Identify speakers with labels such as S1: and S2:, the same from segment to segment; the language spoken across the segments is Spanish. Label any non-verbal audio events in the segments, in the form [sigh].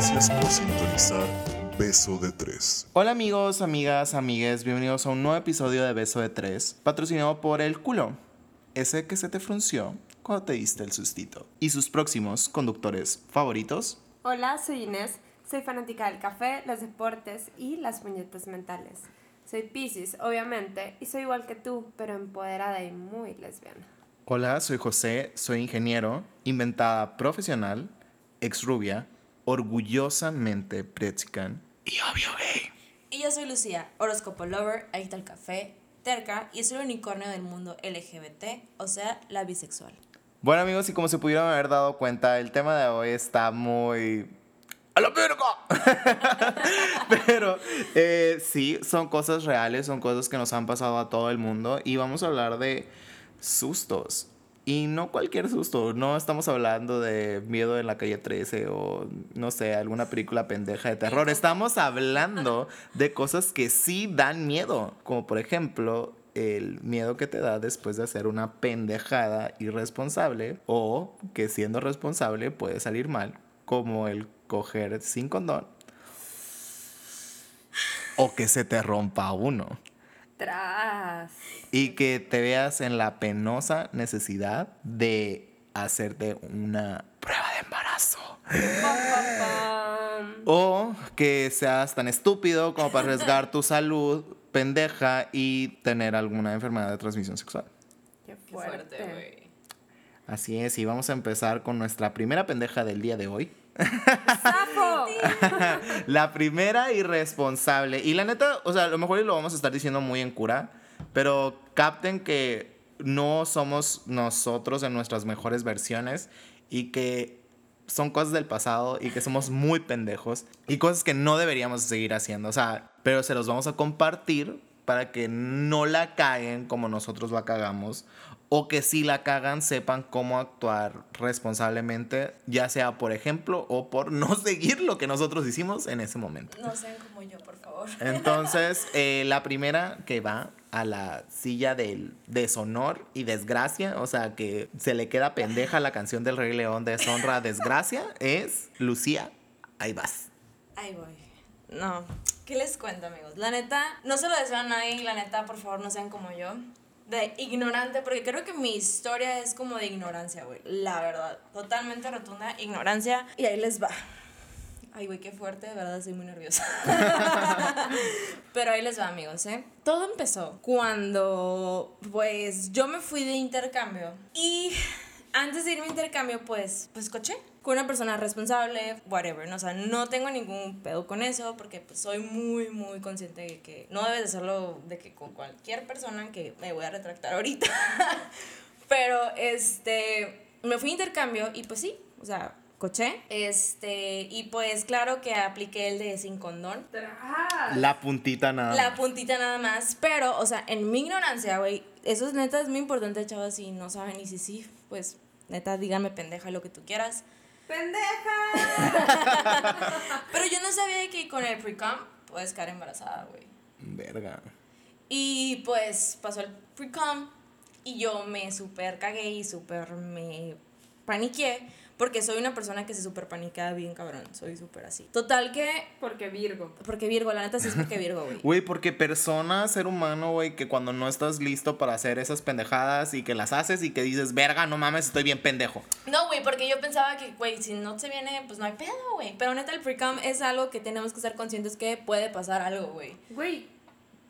S1: Gracias por sintonizar Beso de Tres.
S2: Hola amigos, amigas, amigues, bienvenidos a un nuevo episodio de Beso de Tres, patrocinado por El Culo, ese que se te frunció cuando te diste el sustito. Y sus próximos conductores favoritos.
S3: Hola, soy Inés, soy fanática del café, los deportes y las puñetas mentales. Soy Pisces, obviamente, y soy igual que tú, pero empoderada y muy lesbiana.
S2: Hola, soy José, soy ingeniero, inventada profesional, ex rubia, orgullosamente pretzican y obvio gay.
S4: Y yo soy Lucía, horóscopo lover, adicta al café, terca y soy el unicornio del mundo LGBT, o sea, la bisexual.
S2: Bueno amigos, y como se pudieron haber dado cuenta, el tema de hoy está muy... ¡A la verga! [laughs] Pero eh, sí, son cosas reales, son cosas que nos han pasado a todo el mundo y vamos a hablar de sustos. Y no cualquier susto, no estamos hablando de miedo en la calle 13 o no sé, alguna película pendeja de terror. Estamos hablando de cosas que sí dan miedo, como por ejemplo el miedo que te da después de hacer una pendejada irresponsable o que siendo responsable puede salir mal, como el coger sin condón o que se te rompa uno
S3: Tras.
S2: y que te veas en la penosa necesidad de hacerte una prueba de embarazo. O que seas tan estúpido como para arriesgar tu salud pendeja y tener alguna enfermedad de transmisión sexual.
S3: Qué fuerte,
S4: güey.
S2: Así es, y vamos a empezar con nuestra primera pendeja del día de hoy.
S3: ¡Sapo! [laughs]
S2: La primera irresponsable. Y la neta, o sea, a lo mejor lo vamos a estar diciendo muy en cura, pero capten que no somos nosotros en nuestras mejores versiones y que son cosas del pasado y que somos muy pendejos y cosas que no deberíamos seguir haciendo. O sea, pero se los vamos a compartir para que no la caguen como nosotros la cagamos o que si la cagan sepan cómo actuar responsablemente, ya sea por ejemplo o por [laughs] no seguir lo que nosotros hicimos en ese momento.
S4: No sean como yo, por favor. [laughs]
S2: Entonces, eh, la primera que va a la silla del deshonor y desgracia, o sea, que se le queda pendeja la canción del Rey León, deshonra, desgracia, es Lucía. Ahí vas.
S4: Ahí voy. No, ¿qué les cuento, amigos? La neta, no se lo deseo a nadie, la neta, por favor, no sean como yo. De ignorante, porque creo que mi historia es como de ignorancia, güey. La verdad, totalmente rotunda ignorancia. Y ahí les va. Ay, güey, qué fuerte, de verdad, estoy muy nerviosa. [laughs] Pero ahí les va, amigos, ¿eh? Todo empezó cuando, pues, yo me fui de intercambio. Y antes de irme a intercambio, pues, pues coché con una persona responsable, whatever, ¿no? O sea, no tengo ningún pedo con eso porque pues, soy muy, muy consciente de que no debes de hacerlo de que con cualquier persona que me voy a retractar ahorita. [laughs] Pero, este, me fui a intercambio y pues sí, o sea, coché. Este, y pues claro que apliqué el de sin condón.
S2: La puntita nada.
S4: La puntita nada más. Pero, o sea, en mi ignorancia, güey, eso es neta, es muy importante, chavos, si no saben y si sí, pues neta, díganme pendeja lo que tú quieras.
S3: ¡Pendeja!
S4: Pero yo no sabía que con el pre-com puedes quedar embarazada, güey.
S2: Verga.
S4: Y pues pasó el pre-com y yo me super cagué y super me paniqué porque soy una persona que se super paniquea bien cabrón, soy súper así. Total que,
S3: Porque Virgo.
S4: porque Virgo, la neta sí es porque Virgo, güey. [laughs]
S2: Güey, porque persona, ser humano, güey, que cuando no estás listo para hacer esas pendejadas y que las haces y que dices, verga, no mames, estoy bien pendejo.
S4: No, güey, porque yo pensaba que, güey, si no se viene, pues no hay pedo, güey. Pero neta, el pre-com es algo que tenemos que ser conscientes que puede pasar algo, güey.
S3: Güey,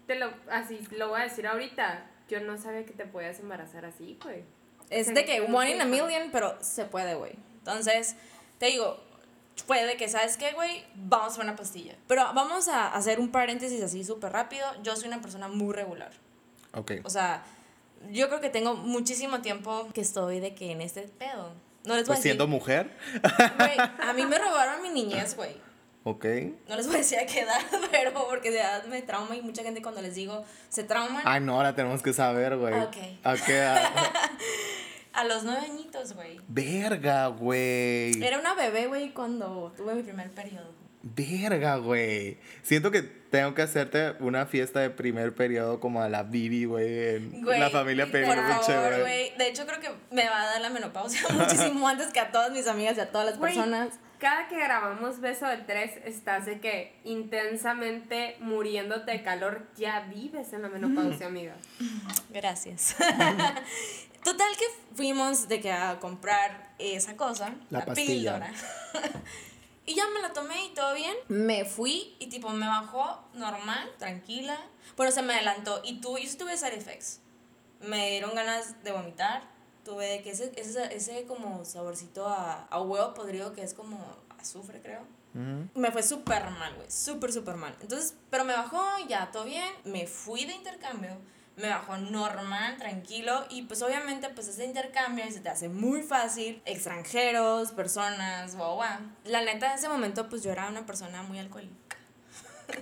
S3: te lo, así lo voy a decir ahorita. Yo no sabía que te podías embarazar así, güey.
S4: Es de que one in a million, pero se puede, güey. Entonces, te digo, puede que, ¿sabes qué, güey? Vamos a una pastilla. Pero vamos a hacer un paréntesis así súper rápido. Yo soy una persona muy regular.
S2: Ok.
S4: O sea, yo creo que tengo muchísimo tiempo que estoy de que en este pedo. No les voy
S2: Pues
S4: a decir.
S2: siendo mujer.
S4: Güey, a mí me [laughs] robaron mi niñez, güey.
S2: Ok.
S4: No les voy a decir a qué edad, [laughs] pero porque de edad me trauma y mucha gente cuando les digo se trauman.
S2: Ay, no, ahora tenemos que saber, güey.
S4: Ok.
S2: ¿A qué edad? [laughs]
S4: A los nueve añitos, güey.
S2: Verga, güey.
S4: Era una bebé, güey, cuando tuve mi primer periodo.
S2: Verga, güey. Siento que tengo que hacerte una fiesta de primer periodo como a la Bibi, güey, en
S4: Güey,
S2: la familia Peluche, güey.
S4: De hecho, creo que me va a dar la menopausia [laughs] muchísimo antes que a todas mis amigas y a todas las
S3: Güey.
S4: personas.
S3: cada que grabamos Beso de Tres, estás de que intensamente muriéndote de calor, ya vives en la menopausia, amiga. [laughs]
S4: Gracias. [laughs] Total que fuimos de que a comprar esa cosa,
S2: La
S4: la,
S2: pastilla.
S4: píldora. [laughs] y ya me la tomé y todo bien. Me fui y tipo me bajó normal, tranquila. Bueno, se me adelantó y tuve, yo tuve side effects. Me dieron ganas de vomitar. Tuve de que ese, ese, ese como saborcito a, a huevo podrido que es como azufre, creo. Me fue súper mal, güey, súper, súper mal. Entonces, pero me bajó, ya, todo bien. Me fui de intercambio, me bajó normal, tranquilo. Y pues obviamente, pues ese intercambio se te hace muy fácil. Extranjeros, personas, guau, guau. La neta, en ese momento, pues yo era una persona muy alcohólica.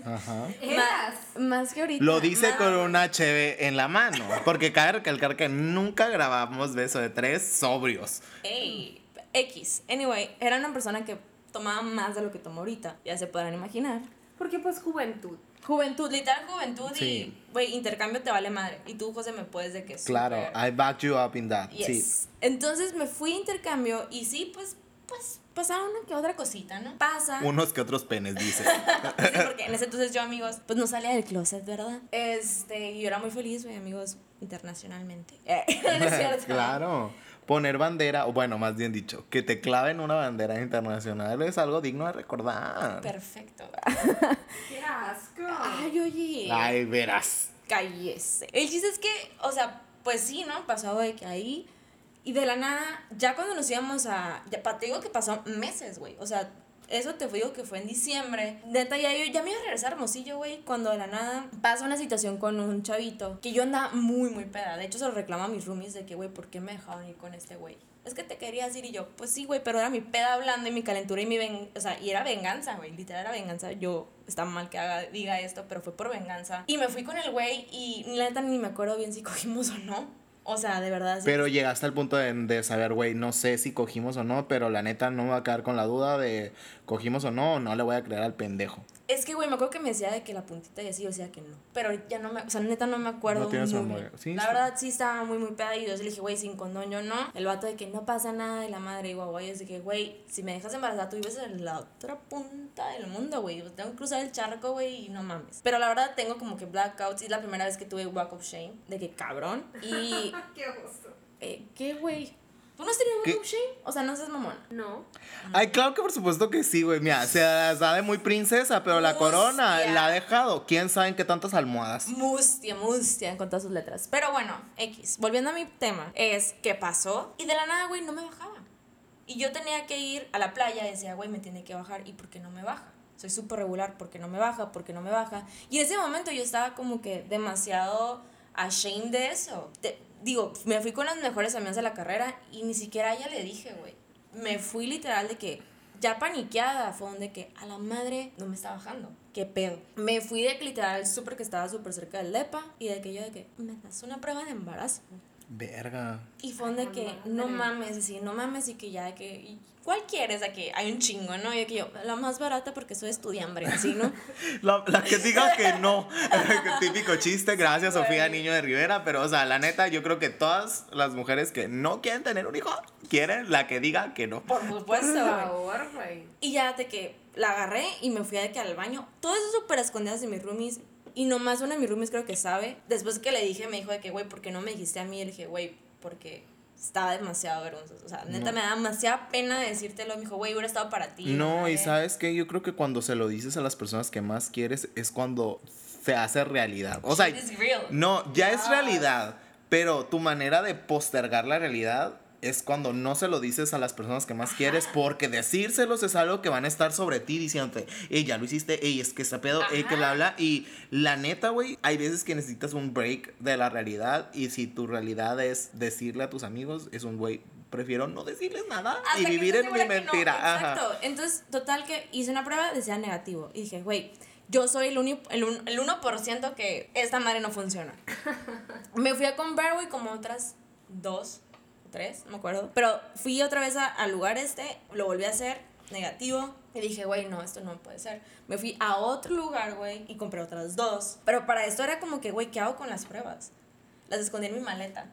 S2: Ajá. [laughs]
S3: Eras.
S4: Más que ahorita.
S2: Lo dice
S4: más-
S2: con una HB en la mano. Porque cabe recalcar que nunca grabamos beso de tres sobrios.
S4: Ey, X. Anyway, era una persona que tomaba más de lo que tomo ahorita. Ya se podrán imaginar.
S3: Porque pues juventud.
S4: Juventud, literal juventud
S2: Sí.
S4: y, güey, intercambio te vale madre. Y tú, José, me puedes de que
S2: Claro, I backed you up in that.
S4: Yes.
S2: Sí.
S4: Entonces me fui a intercambio y sí, pues, pues, pasaba una que otra cosita, ¿no? Pasa.
S2: Unos que otros penes, dice. [laughs]
S4: Sí, porque en ese entonces yo, amigos, pues no salía del closet, ¿verdad? Este, y yo era muy feliz, güey, amigos, internacionalmente. [laughs] No es cierto. [laughs]
S2: claro. Poner bandera, o bueno, más bien dicho, que te claven una bandera internacional es algo digno de recordar.
S4: Perfecto.
S3: ¡Qué asco!
S4: Ay, oye.
S2: Ay, verás.
S4: Cállese. El chiste es que, o sea, pues sí, ¿no? Pasó de que ahí. Y de la nada, ya cuando nos íbamos a. Ya, te digo que pasó meses, güey. O sea, eso te digo que fue en diciembre. Neta, ya, yo, ya me iba a regresar Hermosillo, güey. Cuando de la nada pasa una situación con un chavito que yo andaba muy, muy peda. De hecho, se lo reclama a mis roomies de que, güey, ¿por qué me dejaron ir con este güey? Es que te querías ir y yo, pues sí, güey, pero era mi peda hablando y mi calentura y mi ven o sea, y era venganza, güey, literal era venganza. Yo está mal que haga, diga esto, pero fue por venganza. Y me fui con el güey y la neta ni me acuerdo bien si cogimos o no. O sea, de verdad.
S2: Pero llegaste al punto de, de saber, güey, no sé si cogimos o no, pero la neta no me va a quedar con la duda de cogimos o no, no le voy a creer al pendejo.
S4: Es que, güey, me acuerdo que me decía de que la puntita y así, yo decía que no. Pero ya no me, o sea, neta no me acuerdo
S2: No tienes memoria. Sí,
S4: la
S2: está-
S4: verdad sí estaba muy, muy peda y yo le dije, güey, sin condón yo no. El vato de que no pasa nada y la madre, y guau, guay, es de que, güey, si me dejas embarazada, tú vives en la otra punta del mundo, güey. Tengo que cruzar el charco, güey, y no mames. Pero la verdad tengo como que blackouts y es la primera vez que tuve walk of shame, de que cabrón. Y, [laughs]
S3: ¡Qué oso!
S4: eh, ¿qué, güey? ¿Tú no has tenido of shame? O sea, no seas mamona.
S3: No.
S2: Ay, claro que por supuesto que sí, güey. Mira, se sabe muy princesa, pero la corona la ha dejado. ¿Quién sabe en qué tantas almohadas?
S4: Mustia, mustia, con todas sus letras. Pero bueno, X. Volviendo a mi tema, es que pasó y de la nada, güey, no me bajaba. Y yo tenía que ir a la playa y decía, güey, me tiene que bajar. ¿Y por qué no me baja? Soy súper regular, ¿por qué no me baja? ¿Por qué no me baja? Y en ese momento yo estaba como que demasiado ashamed de eso. Te- digo, me fui con las mejores amigas de la carrera y ni siquiera a ella le dije, güey. Me fui literal de que ya paniqueada, fue donde que a la madre no me está bajando. ¿Qué pedo? Me fui de que literal súper que estaba súper cerca del DEPA y de que yo de que me das una prueba de embarazo.
S2: Verga.
S4: Y fue donde que no mames, así, no mames y que ya de que, ¿cuál quieres? De que hay un chingo, ¿no? Y de que yo, la más barata porque soy estudiambre, así, ¿no? [laughs]
S2: La, la que diga que no. [laughs] Típico chiste, gracias Sofía Niño de Rivera. Pero, o sea, la neta, yo creo que todas las mujeres que no quieren tener un hijo, quieren la que diga que no.
S4: Por
S3: Por
S4: supuesto, güey.
S3: favor, güey.
S4: Y ya de que la agarré y me fui de que al baño. Todo eso súper escondidas de mis roomies. Y nomás una de mis roomies creo que sabe. Después que le dije, me dijo de que, güey, ¿por qué no me dijiste a mí? Y le dije, güey, porque estaba demasiado vergonzoso. O sea, neta, me da demasiada pena decírtelo. Me dijo, güey, hubiera estado para ti.
S2: No, y
S4: madre".
S2: sabes que yo creo que cuando se lo dices a las personas que más quieres es cuando se hace realidad. O sea, no, ya es realidad, pero tu manera de postergar la realidad es cuando no se lo dices a las personas que más quieres, porque decírselos es algo que van a estar sobre ti diciéndote, ey, ya lo hiciste, ey, es que está pedo, ey, que bla, bla. Y la neta, güey, hay veces que necesitas un break de la realidad, y si tu realidad es decirle a tus amigos, es un güey, prefiero no decirles nada
S4: Hasta
S2: y vivir en mi
S4: no.
S2: mentira. Ajá.
S4: Exacto. Entonces, total que hice una prueba, decía negativo. Y dije, güey, yo soy el, uni- el, un- el 1% que esta madre no funciona. [laughs] me fui a comprar, güey, como otras dos, tres, no me acuerdo. Pero fui otra vez a- al lugar este, lo volví a hacer, negativo. Y dije, güey, no, esto no puede ser. Me fui a otro lugar, güey, y compré otras dos. Pero para esto era como que, güey, ¿qué hago con las pruebas? Las escondí en mi maleta.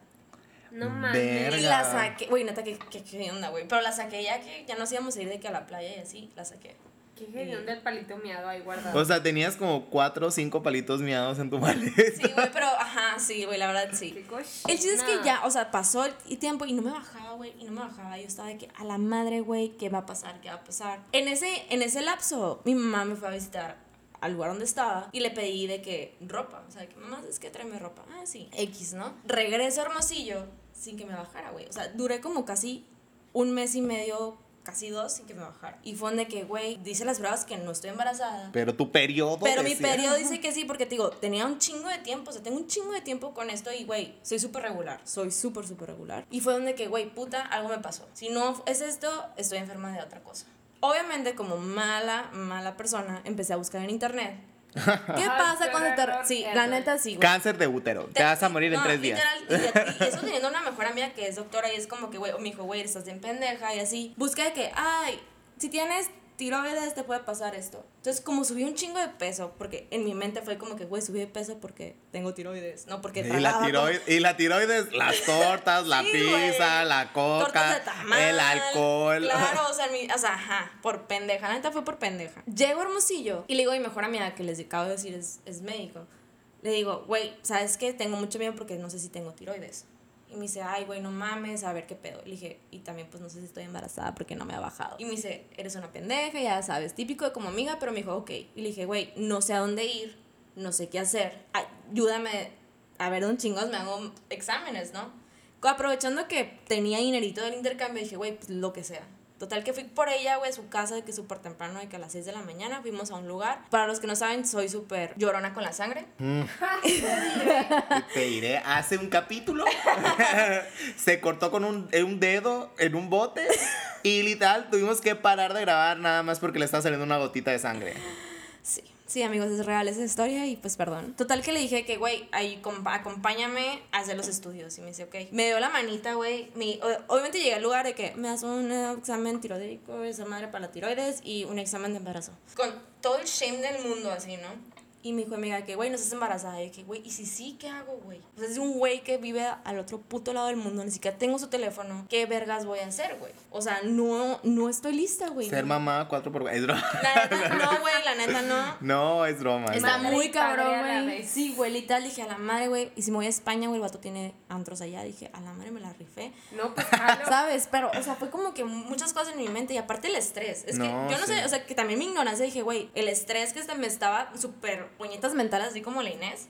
S3: No mames.
S4: Y la saqué, güey, neta, que, que, que onda, güey. Pero la saqué ya que ya nos íbamos a ir de que a la playa y así, la saqué.
S3: Qué genial del palito miado ahí guardado.
S2: O sea, tenías como cuatro o cinco palitos miados en tu maleta.
S4: Sí, güey, pero, ajá, sí, güey, la verdad, sí.
S3: Qué.
S4: El chiste es que ya, o sea, pasó el tiempo y no me bajaba, güey, y no me bajaba. Yo estaba de que, a la madre, güey, ¿qué va a pasar? ¿Qué va a pasar? En ese, en ese lapso, mi mamá me fue a visitar al lugar donde estaba y le pedí de que ropa, o sea, de que mamá, es que tráeme ropa. Ah, sí, X, ¿no? Regreso a Hermosillo sin que me bajara, güey. O sea, duré como casi un mes y medio, casi dos, sin que me bajara. Y fue donde que, güey, dice las pruebas que no estoy embarazada.
S2: Pero tu periodo.
S4: Pero mi
S2: decía.
S4: periodo dice que sí, porque te digo, tenía un chingo de tiempo, o sea, tengo un chingo de tiempo con esto y, güey, soy súper regular, soy súper, súper regular. Y fue donde que, güey, puta, algo me pasó. Si no es esto, estoy enferma de otra cosa. Obviamente, como mala, mala persona, empecé a buscar en internet. ¿Qué pasa cuando te... Sí, la neta sí, güey.
S2: Cáncer de útero. Te vas a morir en
S4: No,
S2: tres días.
S4: literal, y, y eso [laughs] teniendo una mejor amiga que es doctora y es como que, güey, me dijo, güey, estás bien pendeja y así. Busca de que, ay, si tienes tiroides te puede pasar esto. Entonces, como subí un chingo de peso, porque en mi mente fue como que, güey, subí de peso porque tengo tiroides, no porque
S2: Y la, tiroides, y la tiroides, las [laughs] tortas, la pizza, la coca,
S4: tamal,
S2: el alcohol.
S4: Claro, [laughs] o sea, mi- o sea, ajá, por pendeja, la neta fue por pendeja. Llego a Hermosillo y le digo a mi mejor amiga, que les acabo de decir es, es médico, le digo, güey, ¿sabes qué? Tengo mucho miedo porque no sé si tengo tiroides. Y me dice, ay, güey, no mames, a ver qué pedo. Le dije, y también, pues no sé si estoy embarazada porque no me ha bajado. Y me dice, eres una pendeja, ya sabes, típico de como amiga, pero me dijo, ok. Y le dije, güey, no sé a dónde ir, no sé qué hacer, ayúdame a ver dónde chingos me hago exámenes, ¿no? Aprovechando que tenía dinerito del intercambio, dije, güey, pues lo que sea. Total que fui por ella, güey, a su casa, de que súper temprano, de que a las 6 de la mañana fuimos a un lugar. Para los que no saben, soy súper llorona con la sangre. [laughs]
S2: Te diré, hace un capítulo [laughs] se cortó con un, un dedo en un bote y literal tuvimos que parar de grabar nada más porque le estaba saliendo una gotita de sangre.
S4: Sí, sí, amigos, es real esa historia y pues perdón. Total que le dije que, güey, ahí acompáñame a hacer los estudios. Y me dice, ok. Me dio la manita, güey. Obviamente llegué al lugar de que me hace un examen tiroideico, esa madre para la tiroides y un examen de embarazo. Con todo el shame del mundo, así, ¿no? Y me dijo amiga que, güey, no estás embarazada. Y que, güey, ¿y si sí, qué hago, güey? O sea, es un güey que vive al otro puto lado del mundo, ni siquiera tengo su teléfono. ¿Qué vergas voy a hacer, güey? O sea, no, no estoy lista, güey.
S2: Ser mamá 4 por Es broma.
S4: La neta, no, [laughs] güey, la neta no.
S2: No, es broma. es
S4: Está muy
S3: y
S4: cabrón, güey. Sí, güey, literal dije a la madre, güey. Y si me voy a España, güey, el vato tiene antros allá. Dije, a la madre me la rifé.
S3: No, pues jalo. [laughs]
S4: ¿Sabes? Pero, o sea, fue como que muchas cosas en mi mente. Y aparte el estrés. Es que yo no
S2: sí.
S4: sé, o sea, que también mi ignorancia dije, güey, el estrés que este me estaba súper puñetas mentales, así como la Inés.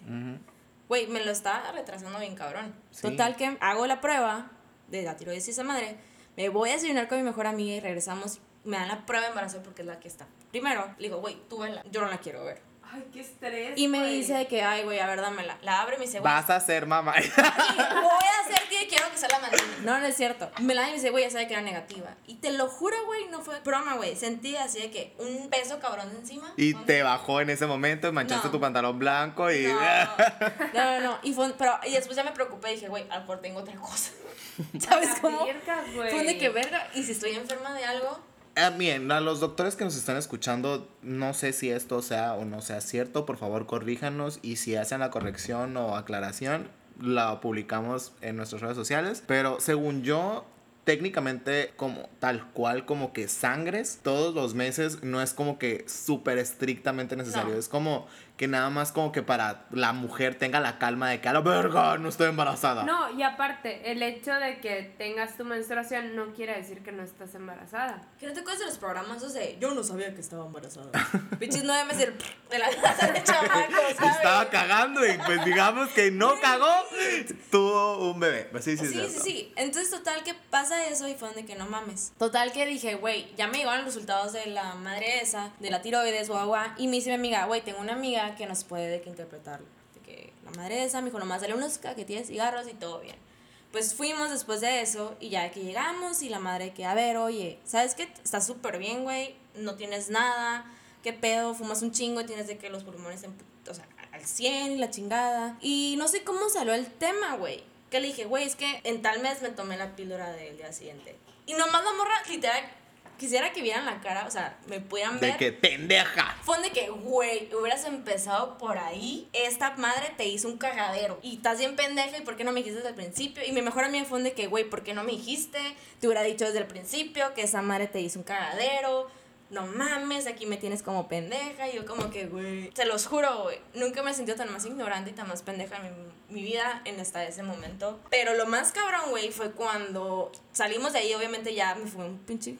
S4: Güey, me lo estaba retrasando bien cabrón.
S2: Sí.
S4: Total que hago la prueba de la tiroides madre. Me voy a desayunar con mi mejor amiga y regresamos. Me dan la prueba de embarazo porque es la que está. Primero, le digo, güey, tú vela. Yo no la quiero ver.
S3: Ay, qué estrés.
S4: Y me
S3: güey.
S4: dice de que, ay, güey, a ver, dámela. La abre y me dice, güey,
S2: Vas a ser mamá.
S4: sí, voy a hacer que quiero que sea la madrina. No, no es cierto. Me la da y me dice, güey, ya sabe que era negativa. Y te lo juro, güey, no fue broma, güey. Sentí así de que un peso cabrón de encima.
S2: y te bajó en ese momento, manchaste
S4: No.
S2: tu pantalón blanco y...
S4: No, [laughs] no, no, no. Y, fue, pero, y después ya me preocupé y dije, güey, a lo mejor tengo otra cosa. [laughs] ¿Sabes
S3: La
S4: cómo? Fue de que verga. Y si estoy enferma de algo,
S2: Ah, bien, a los doctores que nos están escuchando, no sé si esto sea o no sea cierto, por favor corríjanos y si hacen la corrección o aclaración, la publicamos en nuestras redes sociales. Pero según yo, técnicamente como tal cual como que sangres todos los meses no es como que súper estrictamente necesario.
S4: No.
S2: Es como que nada más como que para la mujer tenga la calma de que a la verga no estoy embarazada.
S3: No, y aparte, el hecho de que tengas tu menstruación no quiere decir que no estás embarazada.
S4: que no te acuerdas de los programas esos de yo no sabía que estaba embarazada. [laughs] Pichis nueve meses [laughs] de la casa de [laughs] chamaco, ¿sabes?
S2: Estaba cagando y pues digamos que no cagó, tuvo un bebé. Pues sí, sí,
S4: Sí, sí,
S2: cierto.
S4: sí. Entonces, total que pasa eso y fue donde que no mames. Total que dije, güey, ya me llegaron los resultados de la madre esa, de la tiroides, guau, guau. Y me dice mi amiga, güey, tengo una amiga que nos puede de que interpretar. De que la madre esa me dijo, nomás dale unos caquetillas, cigarros y todo bien. Pues fuimos después de eso y ya que llegamos y la madre que, a ver, oye, ¿sabes qué? Estás súper bien, güey, no tienes nada, ¿qué pedo? Fumas un chingo y tienes de que los pulmones, en, o sea, al 100 y la chingada. Y no sé cómo salió el tema, güey. Que le dije, güey, es que en tal mes me tomé la píldora del día siguiente. Y nomás la morra, literal, quisiera que vieran la cara, o sea, me pudieran ver.
S2: De que pendeja.
S4: Fue de que, güey, hubieras empezado por ahí, esta madre te hizo un cagadero. Y estás bien pendeja, ¿y por qué no me dijiste desde el principio? Y mi mejor amiga fue de que, güey, ¿por qué no me dijiste? Te hubiera dicho desde el principio que esa madre te hizo un cagadero. No mames, aquí me tienes como pendeja. Y yo como que, güey, te los juro, güey, nunca me he sentido tan más ignorante y tan más pendeja en mi, mi vida en hasta ese momento. Pero lo más cabrón, güey, fue cuando salimos de ahí, obviamente ya me fue un pinche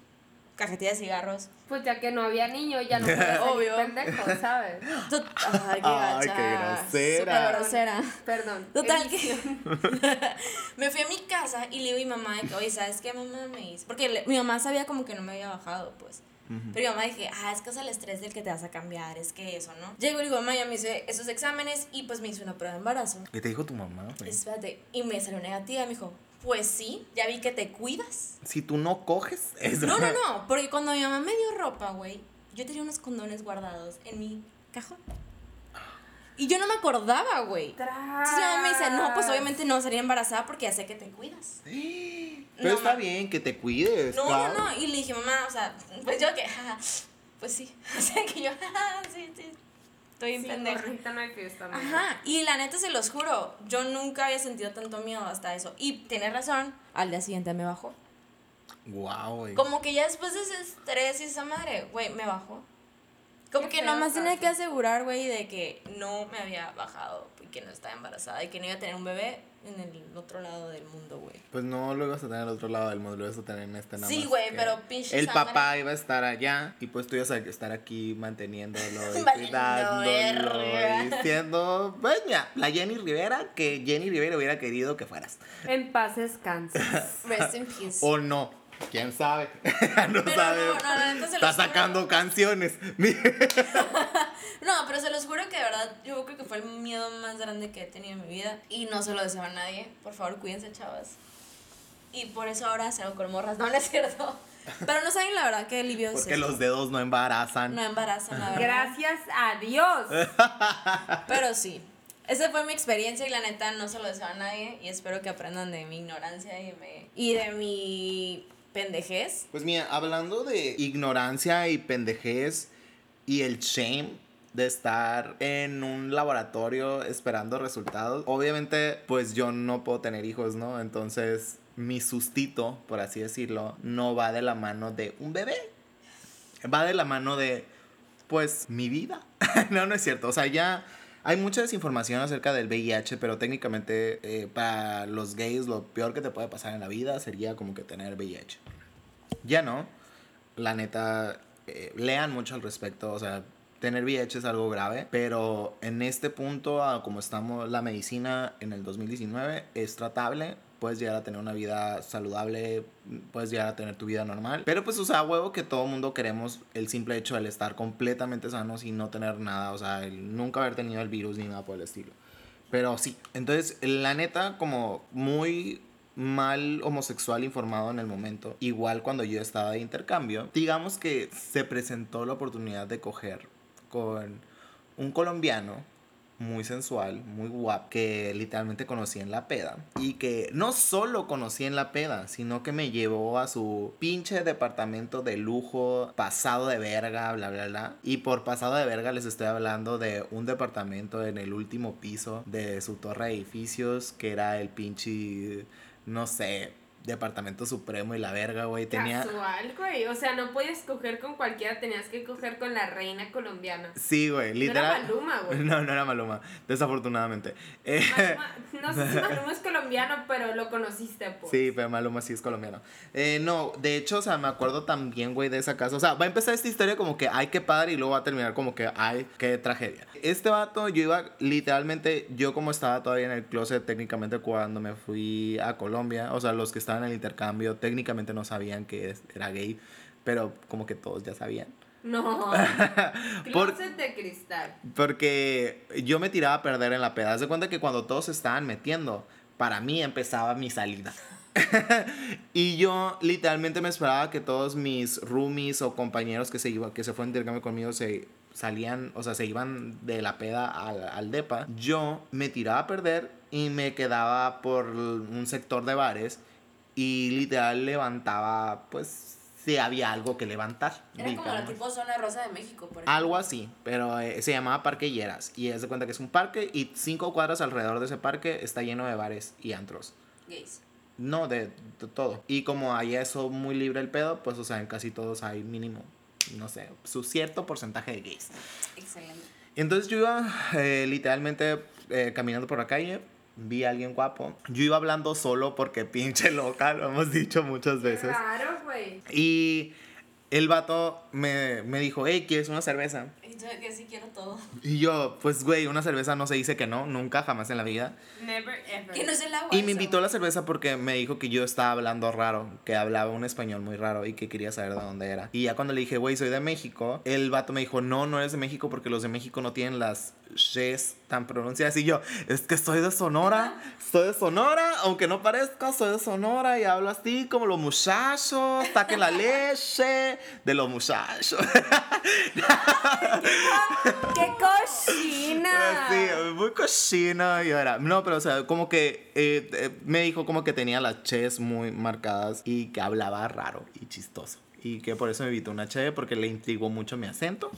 S4: cajetilla de cigarros.
S3: Pues ya que no había niño, ya no puedes [laughs]
S4: Obvio.
S3: pendejo, ¿sabes?
S4: Ay, qué
S2: Ay, qué grosera.
S4: Súper grosera.
S3: Perdón.
S4: Total que [laughs] me fui a mi casa y le digo a mi mamá de que, oye, ¿sabes qué mamá me hizo? Porque le- mi mamá sabía como que no me había bajado, pues. Pero mi mamá dije, ah, es que es el estrés del que te vas a cambiar, es que eso, ¿no? Llego y digo, mamá, ya me hice esos exámenes y pues me hizo una prueba de embarazo.
S2: ¿Qué te dijo tu mamá, güey?
S4: Espérate, y me salió negativa, me dijo, pues sí, ya vi que te cuidas.
S2: Si tú no coges, es
S4: No, no, [laughs] no, porque cuando mi mamá me dio ropa, güey, yo tenía unos condones guardados en mi cajón. Y yo no me acordaba, güey. Entonces mi mamá me dice, no, pues obviamente no sería embarazada porque ya sé que te cuidas.
S2: Pero
S4: No,
S2: está
S4: ma-
S2: bien que te cuides.
S4: No,
S2: claro.
S4: no, no. Y le dije, mamá, o sea, pues yo que, [laughs] pues sí. [laughs] O sea, que yo, sí, sí. Estoy bien
S3: Sí,
S4: pendeja.
S3: ahorita no hay fiesta. amiga.
S4: Ajá, y la neta se los juro, yo nunca había sentido tanto miedo hasta eso. Y tienes razón, al día siguiente me bajó.
S2: Guau, güey.
S4: Como que ya después de ese estrés y esa madre, güey, me bajó. Como
S3: Qué
S4: que nomás tenía que asegurar, güey, de que no me había bajado y que no estaba embarazada y que no iba a tener un bebé en el otro lado del mundo, güey.
S2: Pues no lo ibas a tener al otro lado del mundo, lo ibas a tener en este nada
S4: Sí, güey, pero pinche
S2: El
S4: sangre.
S2: papá iba a estar allá y pues tú ibas a estar aquí manteniéndolo y [laughs] cuidándolo y [laughs] siendo, pues mira, la Jenny Rivera que Jenny Rivera hubiera querido que fueras.
S3: En paz descanses.
S4: Rest in peace.
S2: O no, quién sabe. [laughs] no
S4: Pero
S2: sabe.
S4: no, no, la neta se
S2: Está
S4: juro.
S2: sacando canciones. [laughs]
S4: No, pero se los juro que de verdad yo creo que fue el miedo más grande que he tenido en mi vida y no se lo deseo a nadie. Por favor, cuídense, chavas. Y por eso ahora salgo con morras. No, no es cierto. Pero no saben la verdad que alivio es
S2: Porque
S4: eso.
S2: los dedos no embarazan.
S4: No embarazan, la verdad.
S3: Gracias a Dios. [laughs]
S4: Pero sí. Esa fue mi experiencia y la neta no se lo deseo a nadie y espero que aprendan de mi ignorancia y, me, y de mi pendejez.
S2: Pues mira, hablando de ignorancia y pendejez y el shame de estar en un laboratorio esperando resultados, obviamente pues yo no puedo tener hijos, ¿no? Entonces mi sustito, por así decirlo, no va de la mano de un bebé. Va de la mano de pues mi vida. [laughs] no, no es cierto. O sea, ya hay mucha desinformación acerca del VIH, pero técnicamente eh, para los gays lo peor que te puede pasar en la vida sería como que tener VIH. Ya no. La neta, eh, lean mucho al respecto. O sea, tener VIH es algo grave. Pero en este punto, como estamos, la medicina en el 2019 es tratable. Puedes llegar a tener una vida saludable, puedes llegar a tener tu vida normal. Pero pues, o sea, huevo que todo mundo queremos el simple hecho de estar completamente sanos y no tener nada. O sea, nunca haber tenido el virus ni nada por el estilo. Pero sí, entonces la neta como muy mal homosexual informado en el momento, igual cuando yo estaba de intercambio, digamos que se presentó la oportunidad de coger con un colombiano muy sensual, muy guapo, que literalmente conocí en la peda. Y que no solo conocí en la peda, sino que me llevó a su pinche departamento de lujo, pasado de verga, bla, bla, bla. Y por pasado de verga les estoy hablando de un departamento en el último piso de su torre de edificios, que era el pinche, no sé, departamento supremo y la verga, güey. Tenía...
S3: Casual, güey. O sea, no podías coger con cualquiera, tenías que coger con la reina colombiana.
S2: Sí, güey,
S3: No era
S2: literal.
S3: Maluma, [laughs] güey.
S2: No, no era Maluma, desafortunadamente. Eh,
S3: Maluma- [laughs] no sé si Maluma es colombiano, pero lo conociste, pues.
S2: Sí, pero Maluma sí es colombiano. Eh, no, de hecho, o sea, me acuerdo también, güey, de esa casa. O sea, va a empezar esta historia como que, ay, qué padre, y luego va a terminar como que, ay, qué tragedia. Este vato, yo iba, literalmente, yo como estaba todavía en el closet técnicamente cuando me fui a Colombia, o sea, los que estaban en el intercambio técnicamente no sabían que era gay, pero como que todos ya sabían.
S3: No. [laughs]
S2: Por-
S3: Closet de cristal.
S2: Porque yo me tiraba a perder en la peda. Haz de cuenta que cuando todos se estaban metiendo, para mí empezaba mi salida. [laughs] y yo literalmente me esperaba que todos mis roomies o compañeros que se iban, que se fueron de intercambio conmigo se salían, o sea, se iban de la peda al, al depa. Yo me tiraba a perder y me quedaba por un sector de bares y literal levantaba pues sí había algo que levantar.
S4: Era como la tipo zona rosa de México, por ejemplo.
S2: Algo así, pero eh, se llamaba Parque Lleras. Y es de cuenta que es un parque y cinco cuadras alrededor de ese parque está lleno de bares y antros.
S4: Gays.
S2: No, de, de todo. Y como hay eso muy libre el pedo, pues, o sea, en casi todos hay mínimo, no sé, su cierto porcentaje de gays.
S4: Excelente.
S2: Y entonces yo iba eh, literalmente eh, caminando por la calle, vi a alguien guapo. Yo iba hablando solo porque [laughs] pinche loca, lo hemos dicho muchas veces.
S3: Claro, güey.
S2: Y el vato me, me dijo, hey, ¿quieres una cerveza?
S4: Y yo que sí quiero todo.
S2: Y yo, pues, güey, una cerveza no se dice que no, nunca, jamás en la vida.
S3: Never ever.
S4: Que no es el agua.
S2: Y me invitó a la cerveza porque me dijo que yo estaba hablando raro, que hablaba un español muy raro y que quería saber de dónde era. Y ya cuando le dije, güey, soy de México, el vato me dijo, no, no eres de México porque los de México no tienen las shes tan pronunciadas. Y yo, es que soy de Sonora, soy de Sonora, aunque no parezca, soy de Sonora y hablo así como los muchachos, saquen la leche de los muchachos. [laughs] [laughs]
S3: ¡Qué cochina!
S2: Sí, muy cochina y era. No, pero o sea, como que eh, eh, me dijo como que tenía las ches muy marcadas y que hablaba raro y chistoso. Y que por eso me evitó una che porque le intrigó mucho mi acento.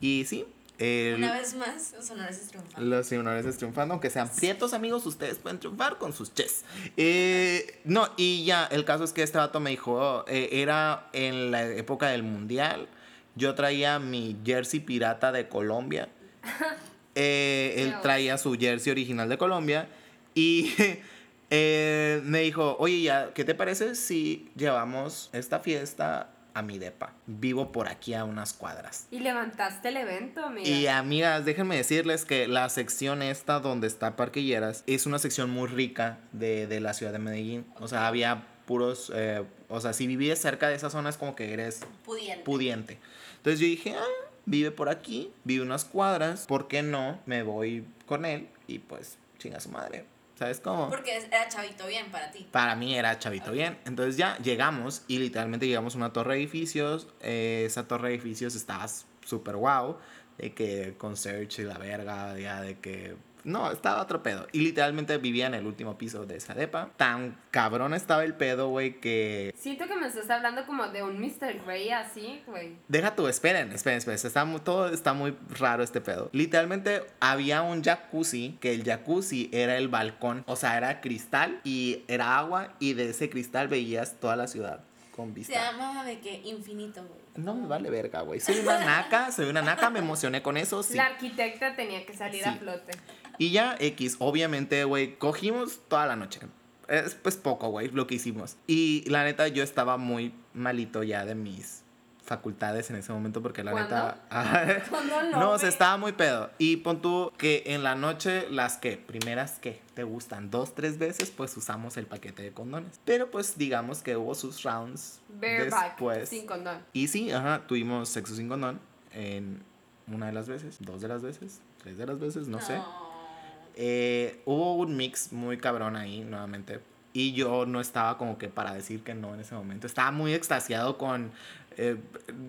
S2: Y sí, el-
S4: Una vez más, los honores es triunfando.
S2: los honores triunfando, aunque sean prietos amigos, ustedes pueden triunfar con sus ches. Eh, no, y ya, el caso es que este vato me dijo, eh, era en la época del mundial, yo traía mi jersey pirata de Colombia, [laughs] Eh, él traía su jersey original de Colombia y [laughs] eh, me dijo, oye, ya, ¿qué te parece si llevamos esta fiesta a mi depa? Vivo por aquí a unas cuadras.
S3: Y levantaste el evento, amiga.
S2: Y amigas, déjenme decirles que la sección esta donde está Parque Lleras es una sección muy rica de, de la ciudad de Medellín. O sea, había puros, eh, o sea, si vivías cerca de esa zona es como que eres
S4: Pudiente.
S2: pudiente. Entonces yo dije, ah, vive por aquí, vive unas cuadras, ¿por qué no? Me voy con él y pues chinga su madre. ¿Sabes cómo?
S4: Porque era chavito bien para ti.
S2: Para mí era chavito bien. Entonces ya llegamos y literalmente llegamos a una torre de edificios. Eh, esa torre de edificios estaba súper guau. De que con Search y la verga, ya de que... No, estaba otro pedo. Y literalmente vivía en el último piso de esa depa. Tan cabrón estaba el pedo, güey, que...
S3: Siento que me estás hablando como de un Mr. Grey así, güey.
S2: Deja tú, esperen, esperen, esperen. Está muy- todo está muy raro este pedo. Literalmente había un jacuzzi, que el jacuzzi era el balcón. O sea, era cristal y era agua y de ese cristal veías toda la ciudad con
S4: Se
S2: vista.
S4: llama de que infinito, güey.
S2: No me vale verga, güey. Soy una naca, soy una naca, me emocioné con eso, sí.
S3: La arquitecta tenía que salir a
S2: Sí.
S3: flote.
S2: Y ya, X, obviamente, güey, cogimos toda la noche. Es pues poco, güey, lo que hicimos. Y la neta, yo estaba muy malito ya de mis facultades en ese momento porque la
S3: ¿Cuándo?
S2: neta...
S3: ¿Cuándo [laughs] no,
S2: no,
S3: güey?
S2: se estaba muy pedo. Y pon tú que en la noche, las que, primeras que te gustan dos, tres veces, pues usamos el paquete de condones. Pero pues digamos que hubo sus rounds
S3: Bareback,
S2: después.
S3: sin condón.
S2: Y sí, ajá, tuvimos sexo sin condón en una de las veces, dos de las veces, tres de las veces, no, sé. Eh, hubo un mix muy cabrón ahí, nuevamente. Y yo no estaba como que para decir que no en ese momento. Estaba muy extasiado con eh,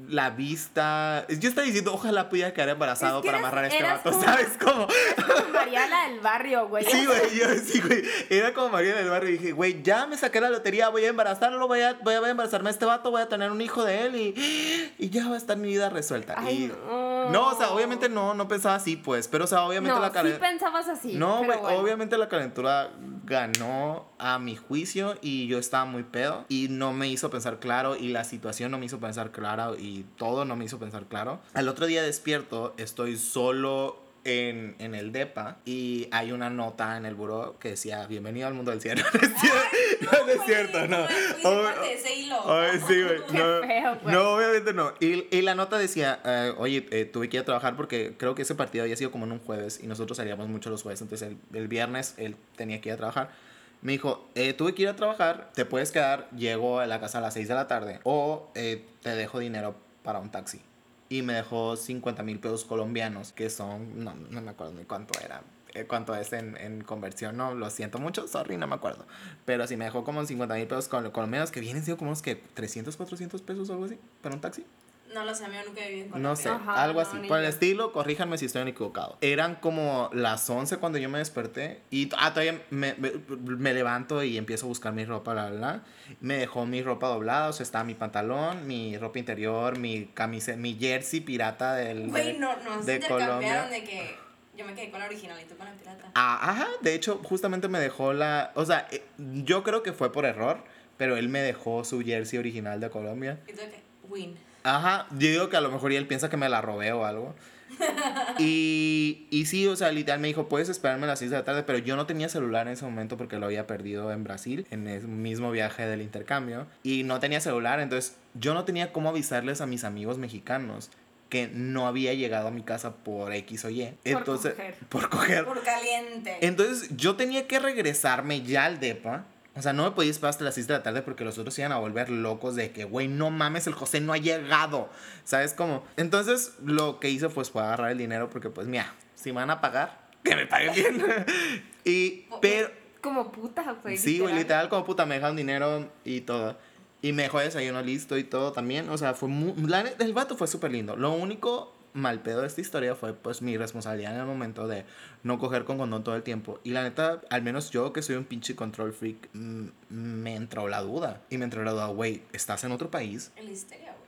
S2: la vista. Yo estaba diciendo, ojalá pudiera quedar embarazado
S3: Es que
S2: para
S3: eras-
S2: amarrar a este vato,
S3: como-
S2: ¿sabes cómo?
S3: Como Mariana del barrio, güey.
S2: Sí, güey, yo sí, güey. Era como María del barrio y dije, güey, ya me saqué la lotería, voy a embarazarlo, voy a, voy a embarazarme a este vato, voy a tener un hijo de él y, y ya va a estar mi vida resuelta.
S3: Ay,
S2: Y-
S3: no.
S2: No, o sea, obviamente no, no pensaba así, pues, pero o sea, obviamente
S3: No,
S2: la
S3: sí
S2: calentura...
S3: pensabas así.
S2: no,
S3: pero
S2: güey,
S3: bueno.
S2: obviamente la calentura ganó a mi juicio y yo estaba muy pedo y no me hizo pensar claro y la situación no me hizo pensar claro y todo no me hizo pensar claro. Al otro día despierto, estoy solo en, en el DEPA y hay una nota en el buró que decía bienvenido al mundo del cielo. [laughs] No es cierto, no, es cierto, no.
S4: Ese hilo.
S2: Sí, güey. [laughs]
S3: Qué
S2: No,
S3: feo, güey.
S2: no, obviamente no. Y, y la nota decía, eh, oye, eh, tuve que ir a trabajar porque creo que ese partido había sido como en un jueves y nosotros salíamos mucho los jueves. Entonces el, el viernes él tenía que ir a trabajar. Me dijo, eh, tuve que ir a trabajar, te puedes quedar, llego a la casa a las 6 de la tarde o te dejo dinero para un taxi. Y me dejó 50 mil pesos colombianos, que son, no, no me acuerdo ni cuánto era, eh, cuánto es en, en conversión, no, lo siento mucho, sorry, no me acuerdo. Pero sí me dejó como 50 mil pesos col- colombianos, que vienen siendo como unos que 300, 400 pesos o algo así, para un taxi.
S4: No lo sé, yo nunca viví en Colombia.
S2: No sé,
S3: Ajá,
S2: algo
S3: no,
S2: así. Por el estilo, corríjanme si estoy equivocado. Eran como las 11 cuando yo me desperté. Y ah, todavía me, me- me levanto y empiezo a buscar mi ropa, bla, bla, bla. Me dejó mi ropa doblada, o sea, está mi pantalón, mi ropa interior, mi camisa, mi jersey pirata del.
S4: Güey,
S2: de-
S4: no, no,
S2: de
S4: se
S2: Colombia.
S4: de que yo me quedé con la original y tú con la pirata.
S2: Ah, ajá, de hecho, justamente me dejó la. O sea, eh, yo creo que fue por error, pero él me dejó su jersey original de Colombia.
S4: Y tú que, win.
S2: Ajá, yo digo que a lo mejor él piensa que me la robé o algo. [laughs] Y, y sí, o sea, literal me dijo, puedes esperarme a las 6 de la tarde, pero yo no tenía celular en ese momento porque lo había perdido en Brasil, en el mismo viaje del intercambio. Y no tenía celular, entonces yo no tenía cómo avisarles a mis amigos mexicanos que no había llegado a mi casa por X o Y. Entonces,
S3: coger.
S2: por coger.
S4: Por caliente.
S2: Entonces yo tenía que regresarme ya al DEPA. O sea, no me podía esperar hasta las 6 de la tarde porque los otros iban a volver locos de que, güey, no mames, el José no ha llegado. ¿Sabes cómo? Entonces lo que hice pues fue agarrar el dinero porque pues, mira, si me van a pagar, [laughs] que me paguen bien. y, pero,
S3: Como puta, güey.
S2: sí, güey, literal como puta, me dejaron dinero y todo. Y me dejó desayuno listo y todo también. O sea, fue muy... La, el vato fue súper lindo. Lo único mal pedo de esta historia fue pues mi responsabilidad en el momento de no coger con condón todo el tiempo. Y la neta, al menos yo que soy un pinche control freak, mm, me entró la duda. Y me entró la duda, güey, ¿estás en otro país?
S4: En la histeria, güey.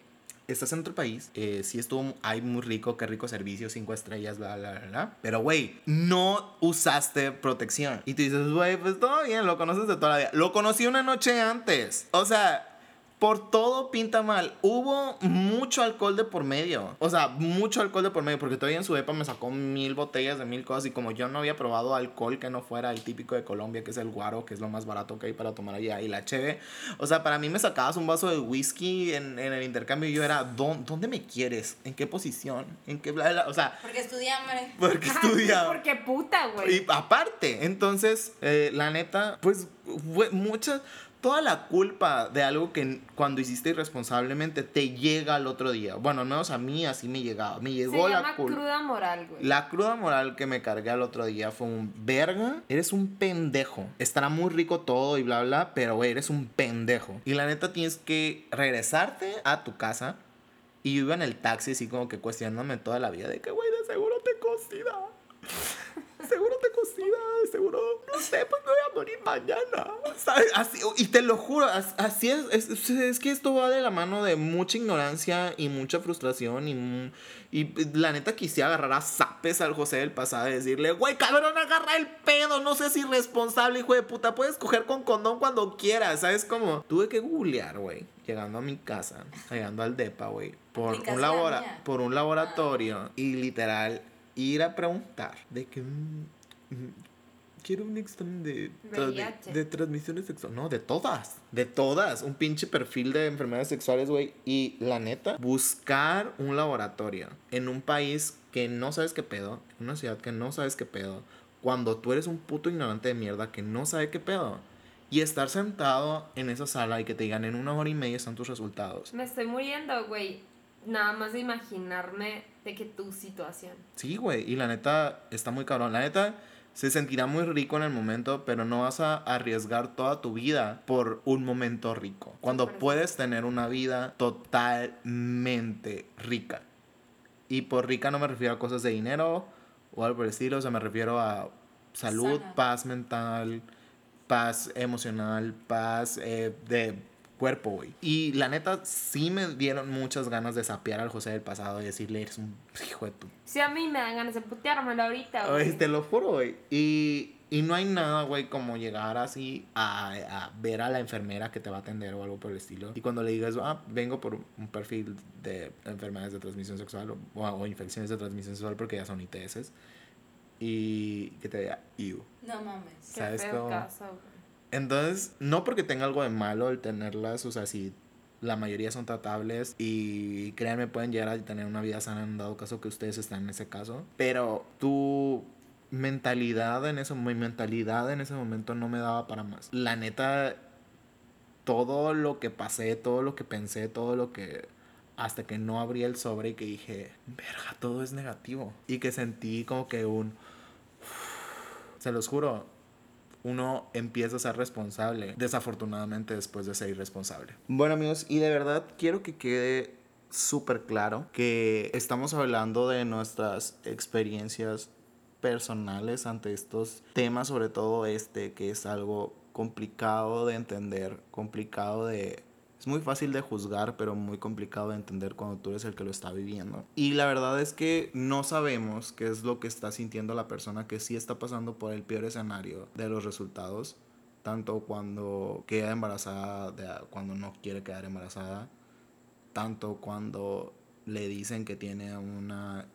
S2: estás en otro país, eh, sí estuvo, hay muy rico, qué rico servicio, cinco estrellas, bla, bla, bla, bla. Pero, güey, no usaste protección. Y tú dices, güey, pues todo bien, lo conoces de toda la vida. Lo conocí una noche antes. O sea, por todo pinta mal. Hubo mucho alcohol de por medio. O sea, mucho alcohol de por medio. Porque todavía en su EPA me sacó mil botellas de mil cosas. Y como yo no había probado alcohol que no fuera el típico de Colombia, que es el guaro, que es lo más barato que hay para tomar allá, y la cheve. O sea, para mí me sacabas un vaso de whisky en, en el intercambio y yo era, "¿Dó- ¿dónde me quieres? ¿En qué posición? ¿En qué bla, bla?". O sea,
S4: Porque estudiamos,
S2: porque estudiaba.
S3: Porque puta, güey.
S2: Y aparte, entonces, eh, la neta, pues, fue mucha, toda la culpa de algo que cuando hiciste irresponsablemente te llega al otro día. Bueno, al menos a mí así me llegaba. Me
S3: Se
S2: llegó la
S3: llama
S2: culpa.
S3: cruda moral, güey.
S2: La cruda moral que me cargué al otro día fue un verga, eres un pendejo. Estará muy rico todo y bla bla, pero güey, eres un pendejo. Y la neta tienes que regresarte a tu casa. Y yo iba en el taxi así como que cuestionándome toda la vida de que, güey, de seguro te cocida. [laughs] Seguro te cocida, de seguro, no sé, pues me voy a morir mañana. ¿Sabes? Así, y te lo juro, as- así es, es, que esto va de la mano de mucha ignorancia y mucha frustración y, y la neta quisiera agarrar a zapes al José del pasado y decirle, güey, cabrón, agarra el pedo, no seas irresponsable, hijo de puta, puedes coger con condón cuando quieras, ¿sabes? Como tuve que googlear, güey, llegando a mi casa, llegando al DEPA, güey, por un, labora por un laboratorio y literal ir a preguntar de que mm, mm, quiero un examen de, de, de transmisiones sexuales. No, de todas. De todas. Un pinche perfil de enfermedades sexuales, güey. Y la neta, buscar un laboratorio en un país que no sabes qué pedo, en una ciudad que no sabes qué pedo, cuando tú eres un puto ignorante de mierda que no sabe qué pedo. Y estar sentado en esa sala y que te digan en una hora y media están tus resultados.
S3: Me estoy muriendo, güey. Nada más de imaginarme de que tu situación.
S2: Sí, güey, y la neta está muy cabrón. La neta se sentirá muy rico en el momento, pero no vas a arriesgar toda tu vida por un momento rico. Cuando puedes tener una vida totalmente rica. Y por rica no me refiero a cosas de dinero o algo por el estilo, o sea, me refiero a salud,
S4: Sana.
S2: paz mental, paz emocional, paz eh, de cuerpo, güey. Y la neta, sí me dieron muchas ganas de sapear al José del pasado y decirle, eres un hijo de tu
S3: Si a mí me dan ganas de puteármelo ahorita, güey.
S2: te lo juro, güey. Y, y no hay nada, güey, como llegar así a, a ver a la enfermera que te va a atender o algo por el estilo. Y cuando le digas, ah, vengo por un perfil de enfermedades de transmisión sexual o, o infecciones de transmisión sexual porque ya son ITS. Y que te diga, ew.
S4: No mames.
S3: Qué
S2: ¿sabes
S3: feo
S2: cómo?
S3: caso, güey.
S2: Entonces, no porque tenga algo de malo el tenerlas, o sea, si la mayoría son tratables y créanme, pueden llegar a tener una vida sana en dado caso que ustedes están en ese caso. Pero tu mentalidad en ese mi mentalidad en ese momento no me daba para más. La neta, todo lo que pasé, todo lo que pensé, todo lo que hasta que no abrí el sobre y que dije, verga, todo es negativo. Y que sentí como que un... Se los juro, uno empieza a ser responsable, desafortunadamente después de ser irresponsable. Bueno amigos, y de verdad quiero que quede súper claro que estamos hablando de nuestras experiencias personales ante estos temas, sobre todo este, que es algo complicado de entender, complicado de... Es muy fácil de juzgar, pero muy complicado de entender cuando tú eres el que lo está viviendo. Y la verdad es que no sabemos qué es lo que está sintiendo la persona que sí está pasando por el peor escenario de los resultados, tanto cuando queda embarazada, de, cuando no quiere quedar embarazada, tanto cuando le dicen que tiene una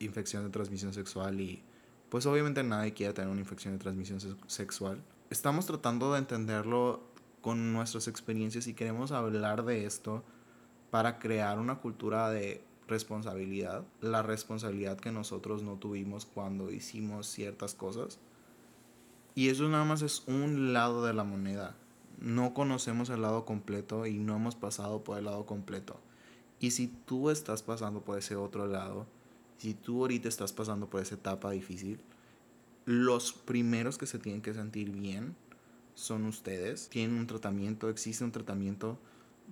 S2: infección de transmisión sexual y pues obviamente nadie quiere tener una infección de transmisión sexual. Estamos tratando de entenderlo con nuestras experiencias y queremos hablar de esto para crear una cultura de responsabilidad, la responsabilidad que nosotros no tuvimos cuando hicimos ciertas cosas. Y eso nada más es un lado de la moneda no conocemos el lado completo y no hemos pasado por el lado completo. Y si tú estás pasando por ese otro lado, si tú ahorita estás pasando por esa etapa difícil, los primeros que se tienen que sentir bien son ustedes. Tienen un tratamiento, existe un tratamiento.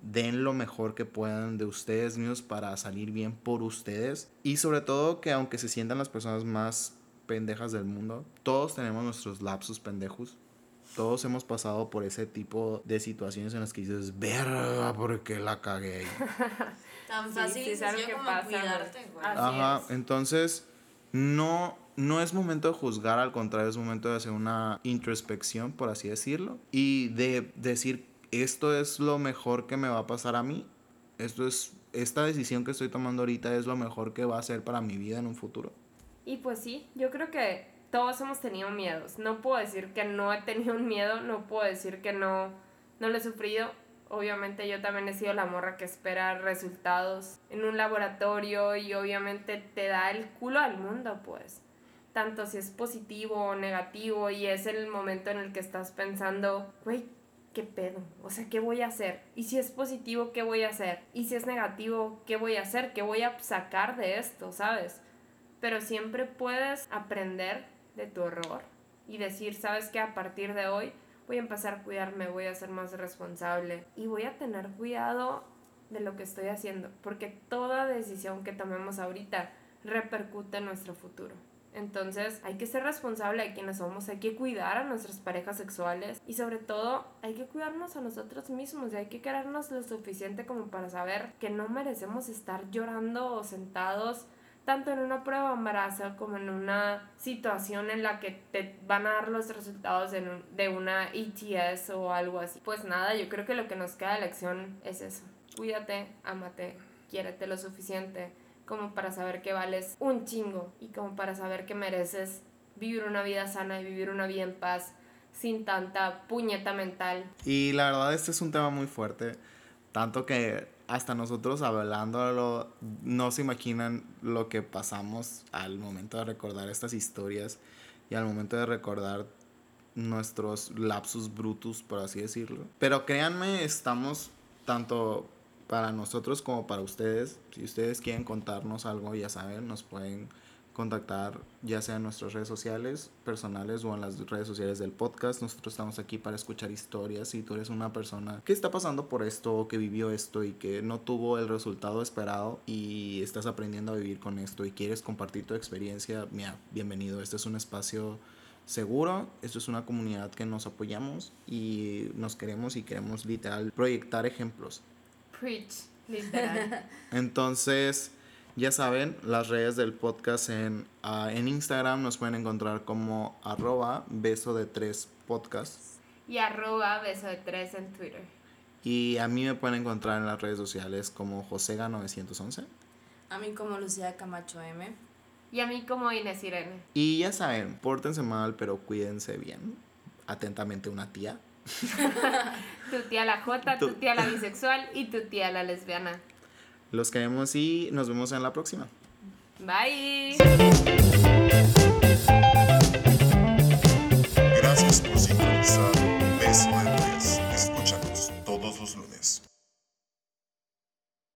S2: Den lo mejor que puedan de ustedes mismos para salir bien por ustedes. Y sobre todo que aunque se sientan las personas más pendejas del mundo, todos tenemos nuestros lapsus pendejos todos hemos pasado por ese tipo de situaciones en las que dices, verga, ¿por qué la cagué? [laughs]
S4: Tan fácil sí, como cuidarte,
S2: Ajá, entonces no, no es momento de juzgar, al contrario, es momento de hacer una introspección, por así decirlo, y de decir, esto es lo mejor que me va a pasar a mí, esto es, esta decisión que estoy tomando ahorita es lo mejor que va a ser para mi vida en un futuro.
S3: Y pues sí, yo creo que todos hemos tenido miedos. No puedo decir que no he tenido un miedo, no puedo decir que no, no lo he sufrido. Obviamente yo también he sido la morra que espera resultados en un laboratorio y obviamente te da el culo al mundo, pues. Tanto si es positivo o negativo y es el momento en el que estás pensando, güey, ¿qué pedo? O sea, ¿qué voy a hacer? Y si es positivo, ¿qué voy a hacer? Y si es negativo, ¿qué voy a hacer? ¿Qué voy a sacar de esto, sabes? Pero siempre puedes aprender de tu error y decir, sabes que a partir de hoy voy a empezar a cuidarme, voy a ser más responsable y voy a tener cuidado de lo que estoy haciendo, porque toda decisión que tomemos ahorita repercute en nuestro futuro. Entonces hay que ser responsable de quienes somos, hay que cuidar a nuestras parejas sexuales y sobre todo hay que cuidarnos a nosotros mismos y hay que querernos lo suficiente como para saber que no merecemos estar llorando o sentados tanto en una prueba de embarazo como en una situación en la que te van a dar los resultados de una ETS o algo así. Pues nada, yo creo que lo que nos queda de lección es eso. Cuídate, ámate, quiérete lo suficiente como para saber que vales un chingo y como para saber que mereces vivir una vida sana y vivir una vida en paz sin tanta puñeta mental.
S2: Y la verdad este es un tema muy fuerte, tanto que hasta nosotros hablándolo, no se imaginan lo que pasamos al momento de recordar estas historias y al momento de recordar nuestros lapsus brutus, por así decirlo. Pero créanme, estamos tanto para nosotros como para ustedes. Si ustedes quieren contarnos algo, ya saben, nos pueden contactar ya sea en nuestras redes sociales personales o en las redes sociales del podcast. Nosotros estamos aquí para escuchar historias. Si tú eres una persona que está pasando por esto, que vivió esto y que no tuvo el resultado esperado y estás aprendiendo a vivir con esto y quieres compartir tu experiencia, mira, bienvenido. Este es un espacio seguro. Esto es una comunidad que nos apoyamos y nos queremos y queremos literal proyectar ejemplos.
S3: Preach, literal.
S2: Entonces, ya saben, las redes del podcast en, ah, en Instagram nos pueden encontrar como arroba beso de tres podcast.
S3: Y arroba beso de tres en Twitter.
S2: Y a mí me pueden encontrar en las redes sociales como Josega911.
S4: A mí como Lucía Camacho M.
S3: Y a mí como Inés Irene.
S2: Y ya saben, pórtense mal, pero cuídense bien. Atentamente una tía. [laughs]
S3: tu tía la J, tu tía la bisexual y tu tía la lesbiana.
S2: Los queremos y nos vemos en la próxima.
S3: Bye. Gracias por sintonizar. Beso